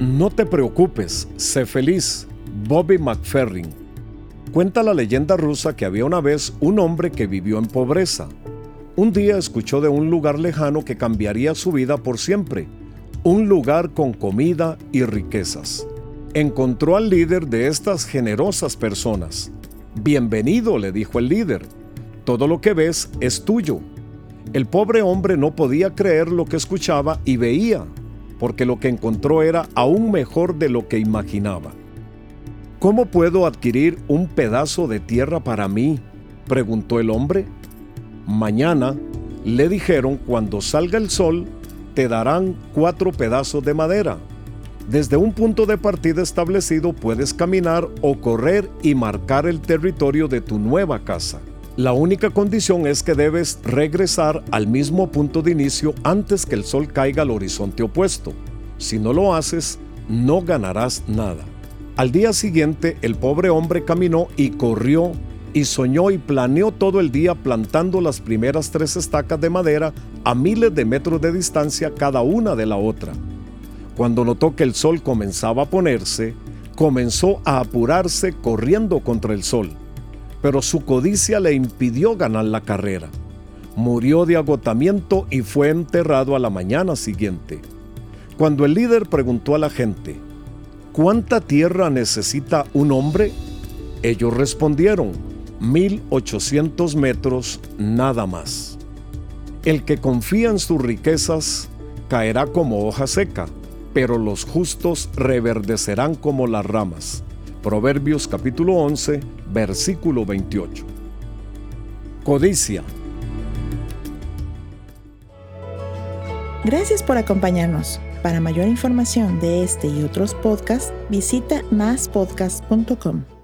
No te preocupes, sé feliz. Bobby McFerrin. Cuenta la leyenda rusa que había una vez un hombre que vivió en pobreza. Un día escuchó de un lugar lejano que cambiaría su vida por siempre, un lugar con comida y riquezas. Encontró al líder de estas generosas personas. Bienvenido, le dijo el líder. Todo lo que ves es tuyo. El pobre hombre no podía creer lo que escuchaba y veía, porque lo que encontró era aún mejor de lo que imaginaba. ¿Cómo puedo adquirir un pedazo de tierra para mí? preguntó el hombre. Mañana, le dijeron, cuando salga el sol, te darán cuatro pedazos de madera. Desde un punto de partida establecido puedes caminar o correr y marcar el territorio de tu nueva casa. La única condición es que debes regresar al mismo punto de inicio antes que el sol caiga al horizonte opuesto. Si no lo haces, no ganarás nada. Al día siguiente, el pobre hombre caminó y corrió y soñó y planeó todo el día plantando las primeras tres estacas de madera a miles de metros de distancia cada una de la otra. Cuando notó que el sol comenzaba a ponerse, comenzó a apurarse corriendo contra el sol pero su codicia le impidió ganar la carrera. Murió de agotamiento y fue enterrado a la mañana siguiente. Cuando el líder preguntó a la gente, ¿cuánta tierra necesita un hombre? Ellos respondieron, 1800 metros nada más. El que confía en sus riquezas caerá como hoja seca, pero los justos reverdecerán como las ramas. Proverbios capítulo 11, versículo 28. Codicia. Gracias por acompañarnos. Para mayor información de este y otros podcasts, visita maspodcast.com.